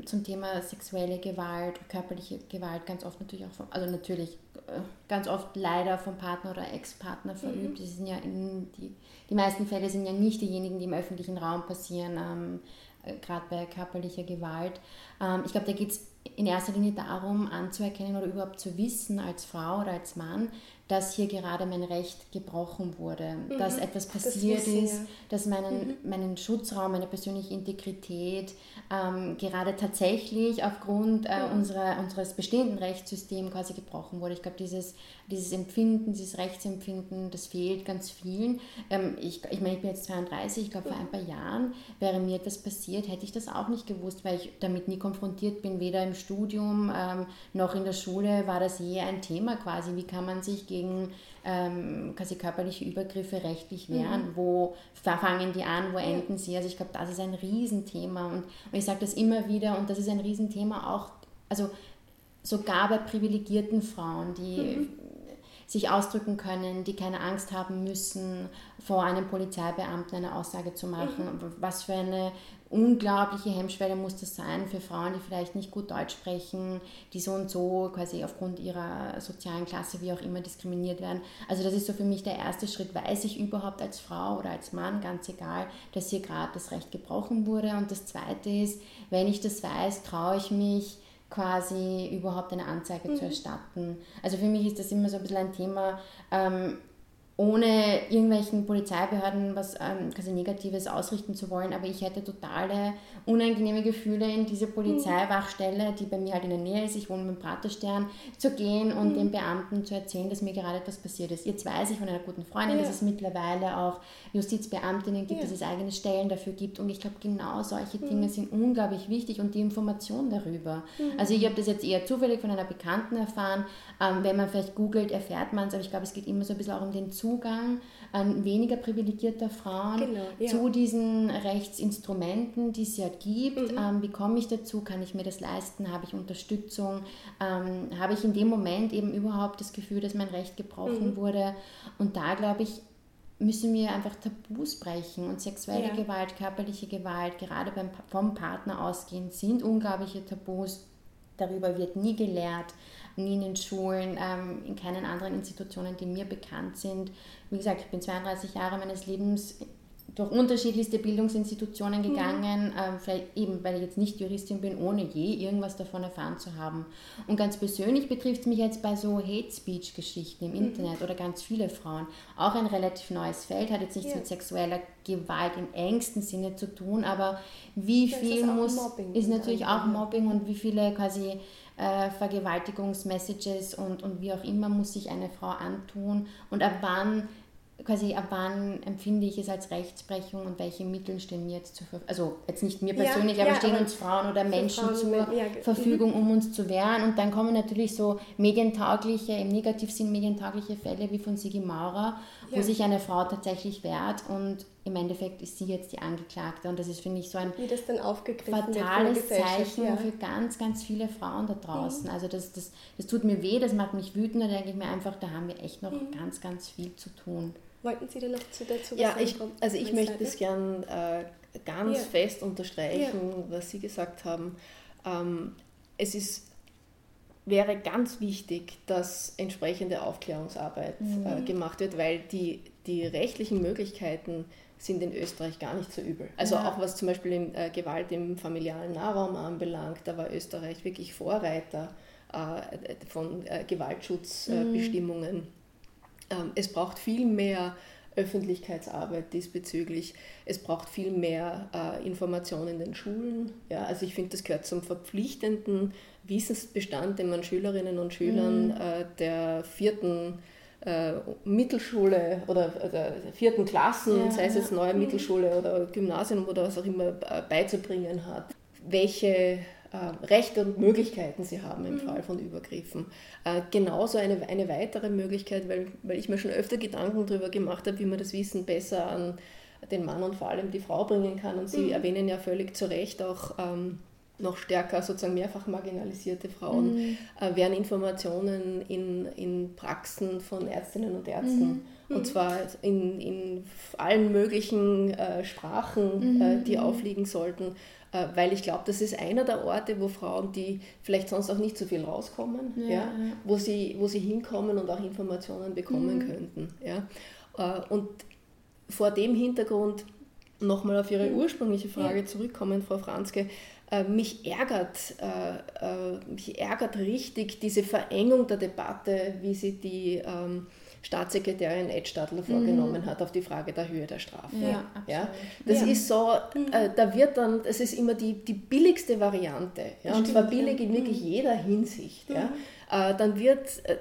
zum Thema sexuelle Gewalt, körperliche Gewalt, ganz oft natürlich auch, vom, also natürlich äh, ganz oft leider vom Partner oder Ex-Partner verübt. Mhm. Die, sind ja in, die, die meisten Fälle sind ja nicht diejenigen, die im öffentlichen Raum passieren, ähm, äh, gerade bei körperlicher Gewalt. Ähm, ich glaube, da geht es in erster Linie darum, anzuerkennen oder überhaupt zu wissen als Frau oder als Mann, dass hier gerade mein Recht gebrochen wurde, mhm. dass etwas passiert das ist, ja. dass meinen, mhm. meinen Schutzraum, meine persönliche Integrität ähm, gerade tatsächlich aufgrund äh, mhm. unserer, unseres bestehenden Rechtssystems quasi gebrochen wurde. Ich glaube, dieses, dieses Empfinden, dieses Rechtsempfinden, das fehlt ganz vielen. Ähm, ich, ich meine, ich bin jetzt 32, ich glaube, vor ein paar Jahren wäre mir etwas passiert, hätte ich das auch nicht gewusst, weil ich damit nie konfrontiert bin, weder im Studium ähm, noch in der Schule war das je ein Thema quasi. Wie kann man sich gegen gegen ähm, quasi körperliche Übergriffe rechtlich wehren. Mhm. Wo fangen die an, wo enden sie? Also ich glaube, das ist ein Riesenthema. Und, und ich sage das immer wieder und das ist ein Riesenthema auch, also sogar bei privilegierten Frauen, die mhm. Sich ausdrücken können, die keine Angst haben müssen, vor einem Polizeibeamten eine Aussage zu machen. Mhm. Was für eine unglaubliche Hemmschwelle muss das sein für Frauen, die vielleicht nicht gut Deutsch sprechen, die so und so quasi aufgrund ihrer sozialen Klasse, wie auch immer, diskriminiert werden. Also das ist so für mich der erste Schritt. Weiß ich überhaupt als Frau oder als Mann, ganz egal, dass hier gerade das Recht gebrochen wurde. Und das Zweite ist, wenn ich das weiß, traue ich mich, quasi überhaupt eine Anzeige mhm. zu erstatten. Also für mich ist das immer so ein bisschen ein Thema, ähm, ohne irgendwelchen Polizeibehörden was ähm, quasi Negatives ausrichten zu wollen, aber ich hätte totale unangenehme Gefühle in diese Polizeiwachstelle, die bei mir halt in der Nähe ist, ich wohne mit dem Praterstern, zu gehen und mhm. den Beamten zu erzählen, dass mir gerade etwas passiert ist. Jetzt weiß ich von einer guten Freundin, ja. dass es mittlerweile auch Justizbeamtinnen gibt, ja. dass es eigene Stellen dafür gibt und ich glaube, genau solche mhm. Dinge sind unglaublich wichtig und die Information darüber. Mhm. Also ich habe das jetzt eher zufällig von einer Bekannten erfahren, ähm, wenn man vielleicht googelt, erfährt man es, aber ich glaube, es geht immer so ein bisschen auch um den Zugang Zugang an weniger privilegierter Frauen genau, ja. zu diesen Rechtsinstrumenten, die es ja gibt. Mhm. Ähm, wie komme ich dazu? Kann ich mir das leisten? Habe ich Unterstützung? Ähm, habe ich in dem Moment eben überhaupt das Gefühl, dass mein Recht gebrochen mhm. wurde? Und da glaube ich, müssen wir einfach Tabus brechen und sexuelle ja. Gewalt, körperliche Gewalt, gerade beim, vom Partner ausgehend, sind unglaubliche Tabus. Darüber wird nie gelehrt nie in den Schulen, ähm, in keinen anderen Institutionen, die mir bekannt sind. Wie gesagt, ich bin 32 Jahre meines Lebens durch unterschiedlichste Bildungsinstitutionen gegangen, mhm. ähm, vielleicht eben, weil ich jetzt nicht Juristin bin, ohne je irgendwas davon erfahren zu haben. Und ganz persönlich betrifft es mich jetzt bei so Hate Speech Geschichten im mhm. Internet oder ganz viele Frauen. Auch ein relativ neues Feld, hat jetzt nichts ja. mit sexueller Gewalt im engsten Sinne zu tun, aber wie ja, viel muss, Mobbing ist natürlich auch Mobbing und wie viele quasi äh, Vergewaltigungsmessages und, und wie auch immer muss sich eine Frau antun und ab wann quasi ab wann empfinde ich es als Rechtsbrechung und welche Mittel stehen mir jetzt zur Verfügung, also jetzt nicht mir persönlich, ja, aber ja, stehen aber uns Frauen oder Menschen Frauen zur ja, Verfügung, um uns zu wehren. Und dann kommen natürlich so medientaugliche, im Negativsinn medientaugliche Fälle wie von Sigi Maurer, wo sich eine Frau tatsächlich wehrt und im Endeffekt ist sie jetzt die Angeklagte und das ist, finde ich, so ein fatales Zeichen ja. für ganz, ganz viele Frauen da draußen. Mhm. Also das, das, das tut mir weh, das macht mich wütend, da denke ich mir einfach, da haben wir echt noch mhm. ganz, ganz viel zu tun. Wollten Sie denn noch zu dazu ja, ich, Also ich möchte das gern äh, ganz ja. fest unterstreichen, ja. was Sie gesagt haben. Ähm, es ist wäre ganz wichtig, dass entsprechende Aufklärungsarbeit äh, mhm. äh, gemacht wird, weil die, die rechtlichen Möglichkeiten sind in Österreich gar nicht so übel. Also ja. auch was zum Beispiel in, äh, Gewalt im familialen Nahraum anbelangt, da war Österreich wirklich Vorreiter äh, von äh, Gewaltschutzbestimmungen. Mhm. Ähm, es braucht viel mehr Öffentlichkeitsarbeit diesbezüglich. Es braucht viel mehr äh, Information in den Schulen. Ja, also ich finde, das gehört zum verpflichtenden Wissensbestand, den man Schülerinnen und Schülern mhm. äh, der vierten äh, Mittelschule oder, oder vierten Klassen, ja, sei es jetzt neue mhm. Mittelschule oder Gymnasium oder was auch immer, äh, beizubringen hat. Welche äh, Rechte und Möglichkeiten sie haben im mhm. Fall von Übergriffen. Äh, genauso eine, eine weitere Möglichkeit, weil, weil ich mir schon öfter Gedanken darüber gemacht habe, wie man das Wissen besser an den Mann und vor allem die Frau bringen kann. Und Sie mhm. erwähnen ja völlig zu Recht auch ähm, noch stärker sozusagen mehrfach marginalisierte Frauen, mhm. äh, werden Informationen in, in Praxen von Ärztinnen und Ärzten. Mhm. Und mhm. zwar in, in allen möglichen äh, Sprachen, äh, mhm. die aufliegen sollten. Äh, weil ich glaube, das ist einer der Orte, wo Frauen, die vielleicht sonst auch nicht so viel rauskommen, ja, ja Wo, sie, wo sie hinkommen und auch Informationen bekommen mhm. könnten. Ja. Äh, und vor dem Hintergrund nochmal auf Ihre ursprüngliche Frage ja. zurückkommen, Frau Franzke, äh, mich ärgert, mich ärgert richtig diese Verengung der Debatte, wie sie die ähm, Staatssekretärin Ed Stadler vorgenommen mhm. hat auf die Frage der Höhe der Strafe. Ja, ja? Das ja. ist so, mhm. äh, da wird dann, das ist immer die, die billigste Variante, ja? und zwar billig in wirklich mhm. jeder Hinsicht. Ja? Mhm. Äh, dann wird äh,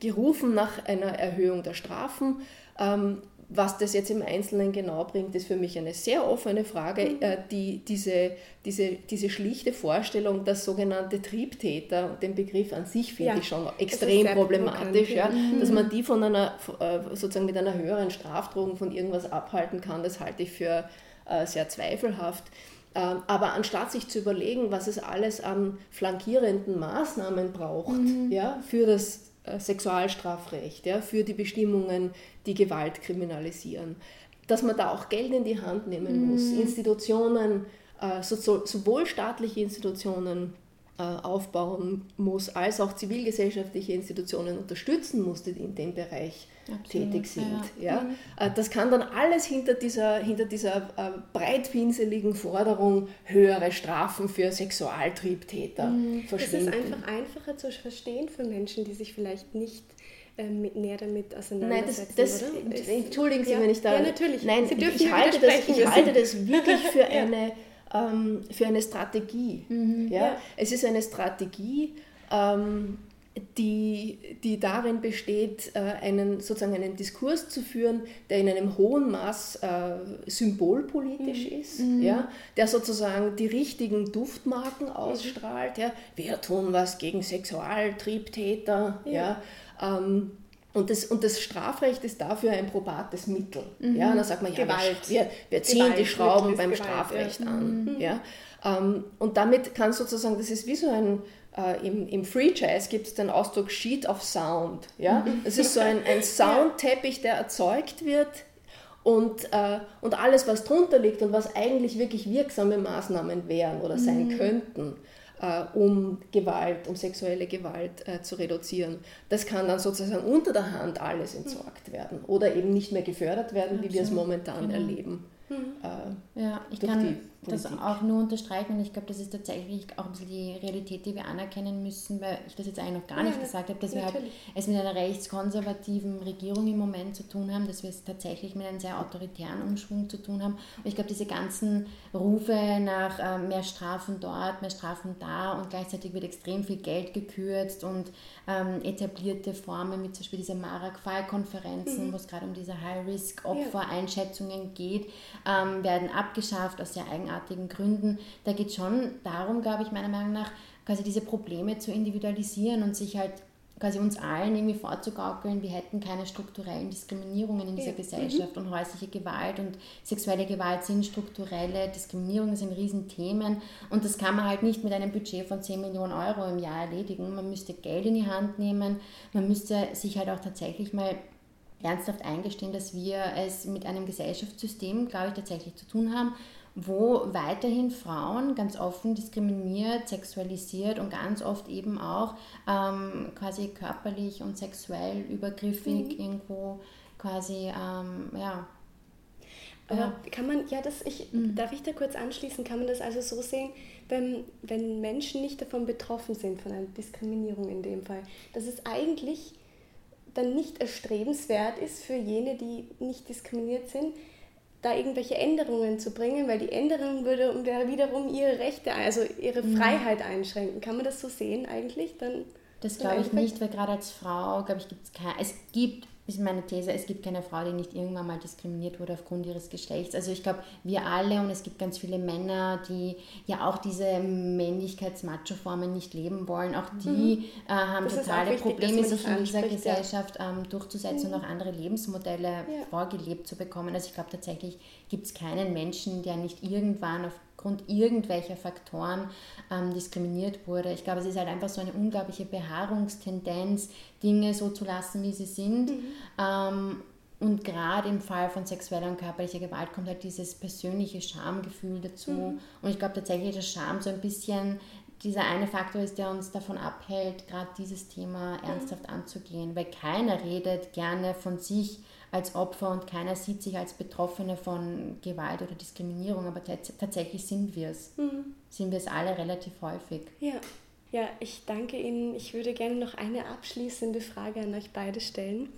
gerufen nach einer Erhöhung der Strafen. Ähm, was das jetzt im Einzelnen genau bringt, ist für mich eine sehr offene Frage. Mhm. Äh, die, diese, diese, diese schlichte Vorstellung, dass sogenannte Triebtäter, den Begriff an sich finde ja, ich schon extrem problematisch, ja, mhm. dass man die von einer, äh, sozusagen mit einer höheren Strafdrohung von irgendwas abhalten kann, das halte ich für äh, sehr zweifelhaft. Ähm, aber anstatt sich zu überlegen, was es alles an flankierenden Maßnahmen braucht mhm. ja, für das Sexualstrafrecht, ja, für die Bestimmungen, die Gewalt kriminalisieren. Dass man da auch Geld in die Hand nehmen muss, mhm. Institutionen, äh, so, so, sowohl staatliche Institutionen äh, aufbauen muss, als auch zivilgesellschaftliche Institutionen unterstützen muss, die in dem Bereich Absolut, tätig sind. Ja. ja. Mhm. Äh, das kann dann alles hinter dieser, hinter dieser äh, breitpinseligen Forderung höhere Strafen für Sexualtriebtäter mhm. verschwinden. Das ist einfach einfacher zu verstehen für Menschen, die sich vielleicht nicht mit, näher damit auseinandersetzen, Nein, das, das entschuldigen Sie, ja, wenn ich da... Ja, natürlich. Nein, ich, halte das, ich halte das wirklich für (laughs) eine, ähm, für eine Strategie. Mhm, ja? ja? Es ist eine Strategie, ähm, die, die darin besteht, äh, einen, sozusagen einen Diskurs zu führen, der in einem hohen Maß äh, symbolpolitisch mhm. ist, mhm. Ja, der sozusagen die richtigen Duftmarken mhm. ausstrahlt. Ja. Wir tun was gegen Sexualtriebtäter. Ja. ja ähm, und das, und das Strafrecht ist dafür ein probates Mittel. Mhm. Ja, und dann sagt man, ja, Gewalt. Wir, wir ziehen Gewalt, die Schrauben beim Gewalt, Strafrecht ja. an. Mhm. Ja. Ähm, und damit kann sozusagen, das ist wie so ein äh, im, im Free Jazz gibt es den Ausdruck Sheet of Sound. Ja? Es ist so ein, (laughs) ein Soundteppich, der erzeugt wird und, äh, und alles, was drunter liegt und was eigentlich wirklich wirksame Maßnahmen wären oder sein mhm. könnten, um Gewalt, um sexuelle Gewalt äh, zu reduzieren, das kann dann sozusagen unter der Hand alles entsorgt werden oder eben nicht mehr gefördert werden, wie wir es momentan genau. erleben. Mhm. Äh, ja, ich kann das auch nur unterstreichen und ich glaube, das ist tatsächlich auch ein bisschen die Realität, die wir anerkennen müssen, weil ich das jetzt eigentlich noch gar nicht ja, gesagt habe, dass natürlich. wir halt es mit einer rechtskonservativen Regierung im Moment zu tun haben, dass wir es tatsächlich mit einem sehr autoritären Umschwung zu tun haben. Und ich glaube, diese ganzen Rufe nach äh, mehr Strafen dort, mehr Strafen da und gleichzeitig wird extrem viel Geld gekürzt und ähm, etablierte Formen, wie zum Beispiel diese Marak-Fall-Konferenzen, mhm. wo es gerade um diese High-Risk-Opfer-Einschätzungen geht, ähm, werden abgeschafft aus sehr eigenartigen Gründen. Da geht es schon darum, glaube ich, meiner Meinung nach, quasi diese Probleme zu individualisieren und sich halt quasi uns allen irgendwie vorzugaukeln, wir hätten keine strukturellen Diskriminierungen in dieser ja. Gesellschaft mhm. und häusliche Gewalt und sexuelle Gewalt sind strukturelle Diskriminierungen, sind Riesenthemen und das kann man halt nicht mit einem Budget von 10 Millionen Euro im Jahr erledigen. Man müsste Geld in die Hand nehmen, man müsste sich halt auch tatsächlich mal ernsthaft eingestehen, dass wir es mit einem Gesellschaftssystem, glaube ich, tatsächlich zu tun haben, wo weiterhin Frauen ganz offen diskriminiert, sexualisiert und ganz oft eben auch ähm, quasi körperlich und sexuell übergriffig mhm. irgendwo quasi, ähm, ja. Aber kann man, ja, das, ich, mhm. darf ich da kurz anschließen, kann man das also so sehen, wenn, wenn Menschen nicht davon betroffen sind, von einer Diskriminierung in dem Fall, dass es eigentlich dann nicht erstrebenswert ist für jene, die nicht diskriminiert sind, da irgendwelche Änderungen zu bringen, weil die Änderung würde wiederum ihre Rechte, also ihre mhm. Freiheit einschränken. Kann man das so sehen eigentlich? Dann das glaube ich nicht, weil gerade als Frau, glaube ich, gibt es keine, es gibt ist meine These, es gibt keine Frau, die nicht irgendwann mal diskriminiert wurde aufgrund ihres Geschlechts. Also ich glaube, wir alle und es gibt ganz viele Männer, die ja auch diese Männlichkeits-Macho-Formen nicht leben wollen. Auch die mhm. äh, haben das totale wichtig, Probleme, sich in dieser Gesellschaft ja. ähm, durchzusetzen mhm. und auch andere Lebensmodelle ja. vorgelebt zu bekommen. Also ich glaube tatsächlich gibt es keinen Menschen, der nicht irgendwann auf aufgrund irgendwelcher Faktoren ähm, diskriminiert wurde. Ich glaube, es ist halt einfach so eine unglaubliche Beharrungstendenz, Dinge so zu lassen, wie sie sind. Mhm. Ähm, und gerade im Fall von sexueller und körperlicher Gewalt kommt halt dieses persönliche Schamgefühl dazu. Mhm. Und ich glaube tatsächlich, dass Scham so ein bisschen dieser eine Faktor ist, der uns davon abhält, gerade dieses Thema mhm. ernsthaft anzugehen. Weil keiner redet gerne von sich als Opfer und keiner sieht sich als Betroffene von Gewalt oder Diskriminierung, aber tatsächlich sind wir es. Mhm. Sind wir es alle relativ häufig. Ja. Ja, ich danke Ihnen. Ich würde gerne noch eine abschließende Frage an euch beide stellen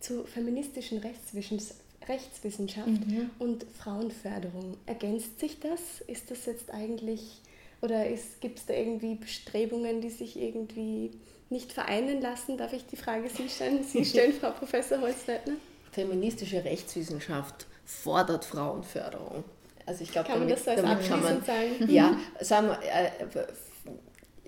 zu feministischen Rechtswissenschaft mhm. und Frauenförderung. Ergänzt sich das? Ist das jetzt eigentlich, oder gibt es da irgendwie Bestrebungen, die sich irgendwie nicht vereinen lassen? Darf ich die Frage Sie stellen, Sie (laughs) stellen Frau Professor Holzleitner? Feministische Rechtswissenschaft fordert Frauenförderung. Also ich glaube, damit, so damit kann man, sagen? ja, sagen wir, äh,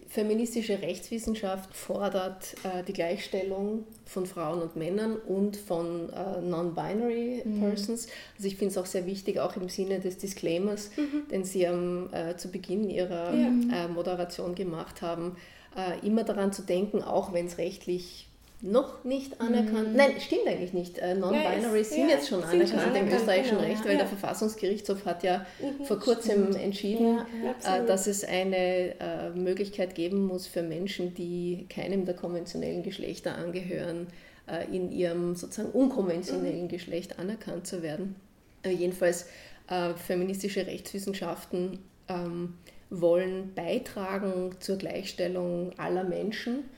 feministische Rechtswissenschaft fordert äh, die Gleichstellung von Frauen und Männern und von äh, non-binary mhm. Persons. Also ich finde es auch sehr wichtig, auch im Sinne des Disclaimers, mhm. den Sie ähm, äh, zu Beginn Ihrer ja. Äh, Moderation gemacht haben, äh, immer daran zu denken, auch wenn es rechtlich noch nicht anerkannt. Mhm. Nein, stimmt eigentlich nicht. Äh, Non-Binary ja, sind ja, jetzt schon anerkannt, schon anerkannt im österreichischen genau, Recht, weil ja. der Verfassungsgerichtshof hat ja mhm, vor kurzem stimmt. entschieden, äh, dass es eine äh, Möglichkeit geben muss für Menschen, die keinem der konventionellen Geschlechter angehören, äh, in ihrem sozusagen unkonventionellen mhm. Geschlecht anerkannt zu werden. Äh, jedenfalls äh, feministische Rechtswissenschaften ähm, wollen beitragen zur Gleichstellung aller Menschen äh,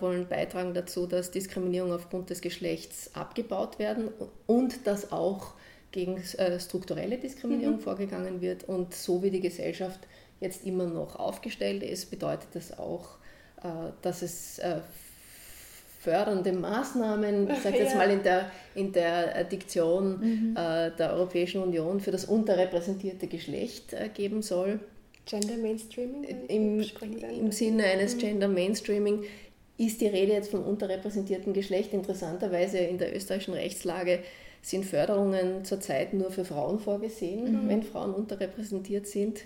wollen beitragen dazu, dass Diskriminierung aufgrund des Geschlechts abgebaut werden und dass auch gegen äh, strukturelle Diskriminierung mhm. vorgegangen wird. Und so wie die Gesellschaft jetzt immer noch aufgestellt ist, bedeutet das auch, äh, dass es fördernde Maßnahmen, ich sage jetzt ja. mal in der, in der Diktion mhm. der Europäischen Union für das unterrepräsentierte Geschlecht geben soll. Gender Mainstreaming? Im, Im Sinne eines mhm. Gender Mainstreaming ist die Rede jetzt vom unterrepräsentierten Geschlecht. Interessanterweise in der österreichischen Rechtslage sind Förderungen zurzeit nur für Frauen vorgesehen, mhm. wenn Frauen unterrepräsentiert sind.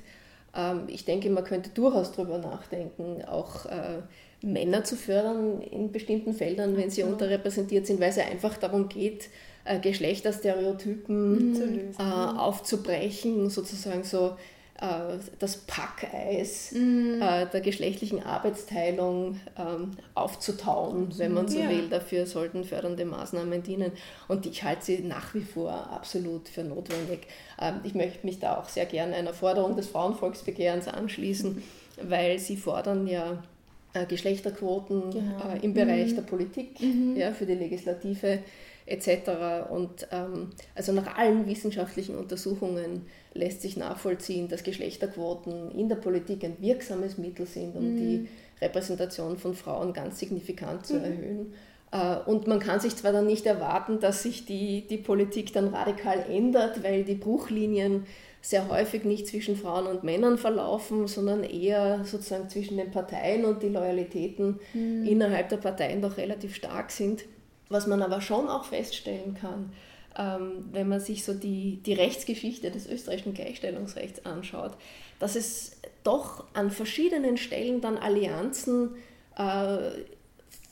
Ähm, ich denke, man könnte durchaus darüber nachdenken, auch äh, Männer zu fördern in bestimmten Feldern, wenn sie unterrepräsentiert sind, weil es ja einfach darum geht, äh, Geschlechterstereotypen mhm. äh, aufzubrechen, sozusagen so das Packeis mhm. Äh, der geschlechtlichen Arbeitsteilung ähm, aufzutauen, wenn man so ja. will. Dafür sollten fördernde Maßnahmen dienen. Und ich halte sie nach wie vor absolut für notwendig. Ähm, ich möchte mich da auch sehr gerne einer Forderung des Frauenvolksbegehrens anschließen, weil sie fordern ja äh, Geschlechterquoten genau. im Bereich mhm. der Politik, mhm. ja, für die Legislative etc. Und ähm, also nach allen wissenschaftlichen Untersuchungen lässt sich nachvollziehen, dass Geschlechterquoten in der Politik ein wirksames Mittel sind, um mhm. die Repräsentation von Frauen ganz signifikant zu mhm. erhöhen. Äh, und man kann sich zwar dann nicht erwarten, dass sich die, die Politik dann radikal ändert, weil die Bruchlinien sehr häufig nicht zwischen Frauen und Männern verlaufen, sondern eher sozusagen zwischen den Parteien und die Loyalitäten mhm. innerhalb der Parteien doch relativ stark sind. Was man aber schon auch feststellen kann, wenn man sich so die, die Rechtsgeschichte des österreichischen Gleichstellungsrechts anschaut, dass es doch an verschiedenen Stellen dann Allianzen äh,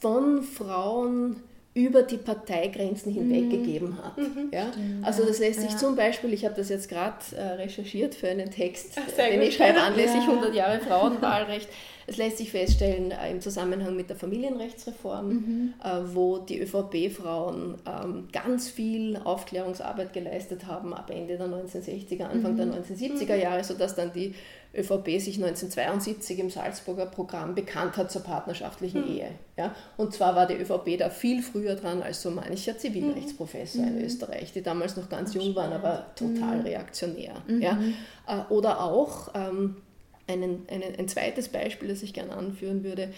von Frauen über die Parteigrenzen hinweg mhm. gegeben hat. Mhm, ja? Also das lässt sich ja. zum Beispiel, ich habe das jetzt gerade äh, recherchiert für einen Text, Ach, den gut. ich schreibe anlässlich ja. 100 Jahre Frauenwahlrecht. (laughs) Es lässt sich feststellen äh, im Zusammenhang mit der Familienrechtsreform, mhm. äh, wo die ÖVP-Frauen ähm, ganz viel Aufklärungsarbeit geleistet haben ab Ende der 1960er, Anfang der 1970er mhm. Jahre, sodass dann die ÖVP sich 1972 im Salzburger Programm bekannt hat zur partnerschaftlichen mhm. Ehe. Ja? Und zwar war die ÖVP da viel früher dran als so mancher Zivilrechtsprofessor mhm. in Österreich, die damals noch ganz jung waren, aber total mhm. reaktionär. Ja? Äh, oder auch ähm, einen, einen, ein zweites Beispiel, das ich gerne anführen würde,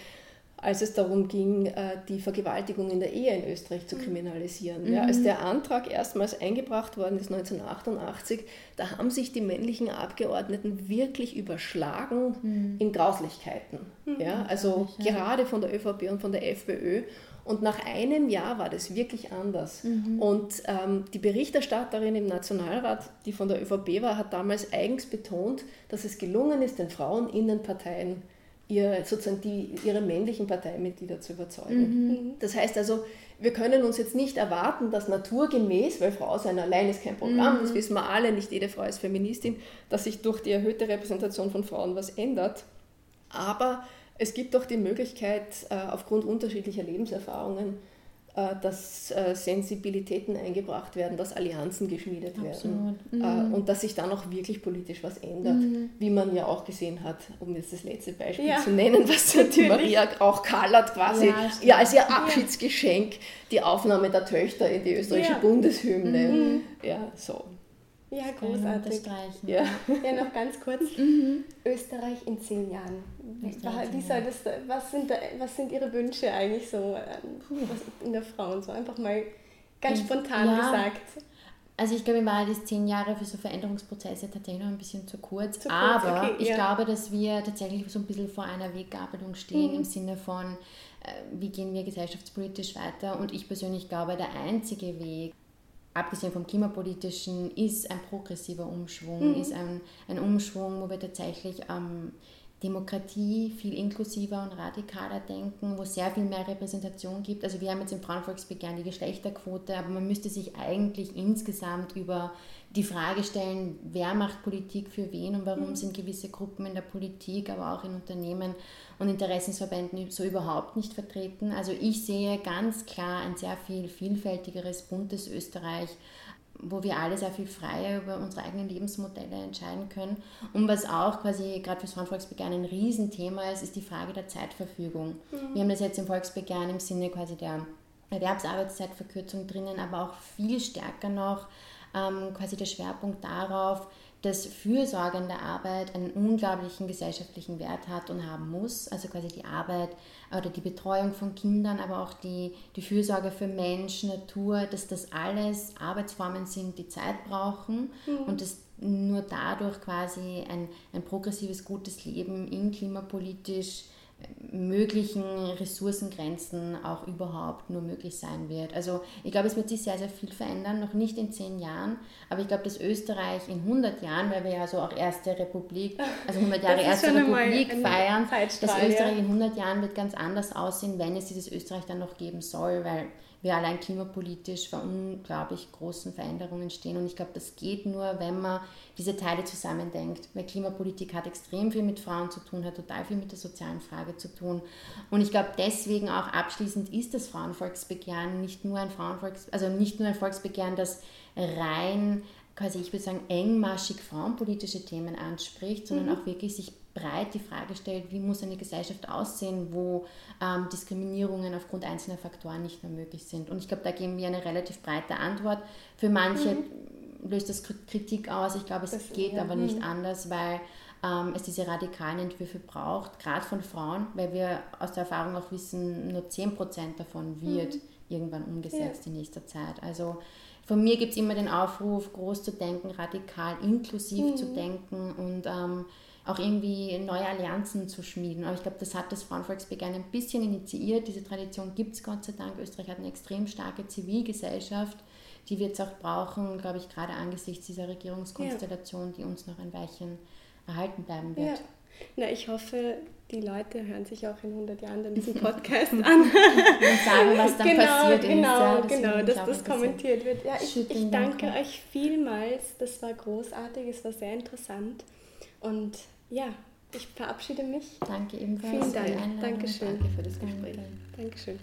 als es darum ging, äh, die Vergewaltigung in der Ehe in Österreich zu mhm. kriminalisieren. Ja, als mhm. der Antrag erstmals eingebracht worden ist 1988, da haben sich die männlichen Abgeordneten wirklich überschlagen mhm. in Grauslichkeiten. Ja, also ja. gerade von der ÖVP und von der FPÖ. Und nach einem Jahr war das wirklich anders. Mhm. Und ähm, die Berichterstatterin im Nationalrat, die von der ÖVP war, hat damals eigens betont, dass es gelungen ist, den Frauen in den Parteien ihr, sozusagen die, ihre männlichen Parteimitglieder zu überzeugen. Mhm. Das heißt also, wir können uns jetzt nicht erwarten, dass naturgemäß, weil Frau sein allein ist kein Programm, mhm. das wissen wir alle, nicht jede Frau ist Feministin, dass sich durch die erhöhte Repräsentation von Frauen was ändert. Aber es gibt doch die Möglichkeit, äh, aufgrund unterschiedlicher Lebenserfahrungen dass äh, Sensibilitäten eingebracht werden, dass Allianzen geschmiedet Absolut. werden äh, mhm. und dass sich dann auch wirklich politisch was ändert, mhm. wie man ja auch gesehen hat, um jetzt das letzte Beispiel ja. zu nennen, was die Maria auch Kallert quasi ja, ja, als ihr Abschiedsgeschenk die Aufnahme der Töchter in die österreichische Bundeshymne. Mhm. Ja, so. Ja, großartig. Ja. ja, noch ganz kurz. (laughs) Mhm. Österreich in zehn Jahren. Wie soll das, was, sind da, was sind Ihre Wünsche eigentlich so ähm, in der Frauen? So einfach mal ganz spontan ja. gesagt. Also ich glaube, in Wahrheit ist zehn Jahre für so Veränderungsprozesse tatsächlich noch ein bisschen zu kurz. Zu kurz aber okay, ich ja. glaube, dass wir tatsächlich so ein bisschen vor einer Weggabelung stehen mhm. im Sinne von, äh, wie gehen wir gesellschaftspolitisch weiter. Und ich persönlich glaube, der einzige Weg, abgesehen vom klimapolitischen, ist ein progressiver Umschwung, mhm. ist ein, ein Umschwung, wo wir tatsächlich ähm, Demokratie viel inklusiver und radikaler denken, wo es sehr viel mehr Repräsentation gibt. Also wir haben jetzt im Frauenvolksbegehren die Geschlechterquote, aber man müsste sich eigentlich insgesamt über die Frage stellen, wer macht Politik für wen und warum mhm. sind gewisse Gruppen in der Politik, aber auch in Unternehmen und Interessensverbänden so überhaupt nicht vertreten. Also ich sehe ganz klar ein sehr viel vielfältigeres, buntes Österreich, wo wir alle sehr viel freier über unsere eigenen Lebensmodelle entscheiden können. Und was auch quasi gerade fürs Frauenvolksbegehren ein Riesenthema ist, ist die Frage der Zeitverfügung. Mhm. Wir haben das jetzt im Volksbegehren im Sinne quasi der Erwerbsarbeitszeitverkürzung drinnen, aber auch viel stärker noch ähm, quasi der Schwerpunkt darauf, dass fürsorgende Arbeit einen unglaublichen gesellschaftlichen Wert hat und haben muss. Also quasi die Arbeit oder die Betreuung von Kindern, aber auch die, die Fürsorge für Mensch, Natur, dass das alles Arbeitsformen sind, die Zeit brauchen mhm. und dass nur dadurch quasi ein, ein progressives, gutes Leben in klimapolitisch möglichen Ressourcengrenzen auch überhaupt nur möglich sein wird. Also ich glaube, es wird sich sehr, sehr viel verändern, noch nicht in zehn Jahren, aber ich glaube, dass Österreich in 100 Jahren, weil wir ja so auch erste Republik, also 100 Jahre erste Republik feiern, dass Österreich in 100 Jahren wird ganz anders aussehen, wenn es dieses Österreich dann noch geben soll, weil wir allein klimapolitisch vor unglaublich großen Veränderungen stehen. Und ich glaube, das geht nur, wenn man diese Teile zusammendenkt. Weil Klimapolitik hat extrem viel mit Frauen zu tun, hat total viel mit der sozialen Frage zu tun. Und ich glaube, deswegen auch abschließend ist das Frauenvolksbegehren nicht nur ein Frauenvolks, also nicht nur ein Volksbegehren, das rein quasi, ich würde sagen, engmaschig frauenpolitische Themen anspricht, sondern mhm. auch wirklich sich breit die Frage stellt, wie muss eine Gesellschaft aussehen, wo ähm, Diskriminierungen aufgrund einzelner Faktoren nicht mehr möglich sind. Und ich glaube, da geben wir eine relativ breite Antwort. Für manche mhm. löst das Kritik aus. Ich glaube, es das geht ja. aber nicht mhm. anders, weil ähm, es diese radikalen Entwürfe braucht, gerade von Frauen, weil wir aus der Erfahrung auch wissen, nur 10% davon wird mhm. irgendwann umgesetzt ja. in nächster Zeit. Also von mir gibt es immer den Aufruf, groß zu denken, radikal, inklusiv mhm. zu denken und ähm, auch irgendwie neue Allianzen zu schmieden. Aber ich glaube, das hat das Frauenvolksbegehren ein bisschen initiiert. Diese Tradition gibt es Gott sei Dank. Österreich hat eine extrem starke Zivilgesellschaft. Die wird es auch brauchen, glaube ich, gerade angesichts dieser Regierungskonstellation, ja. die uns noch ein Weilchen erhalten bleiben wird. Ja. Na, ich hoffe, die Leute hören sich auch in 100 Jahren dann diesen (laughs) Podcast (laughs) an. Und sagen, was dann genau, passiert genau, ist. Ja, genau, dass das kommentiert wird. Ja, ich, ich danke euch vielmals. Das war großartig, es war sehr interessant. Und ja, ich verabschiede mich. Danke ebenfalls. Vielen Dank. Dankeschön. Danke für das Gespräch. Dankeschön.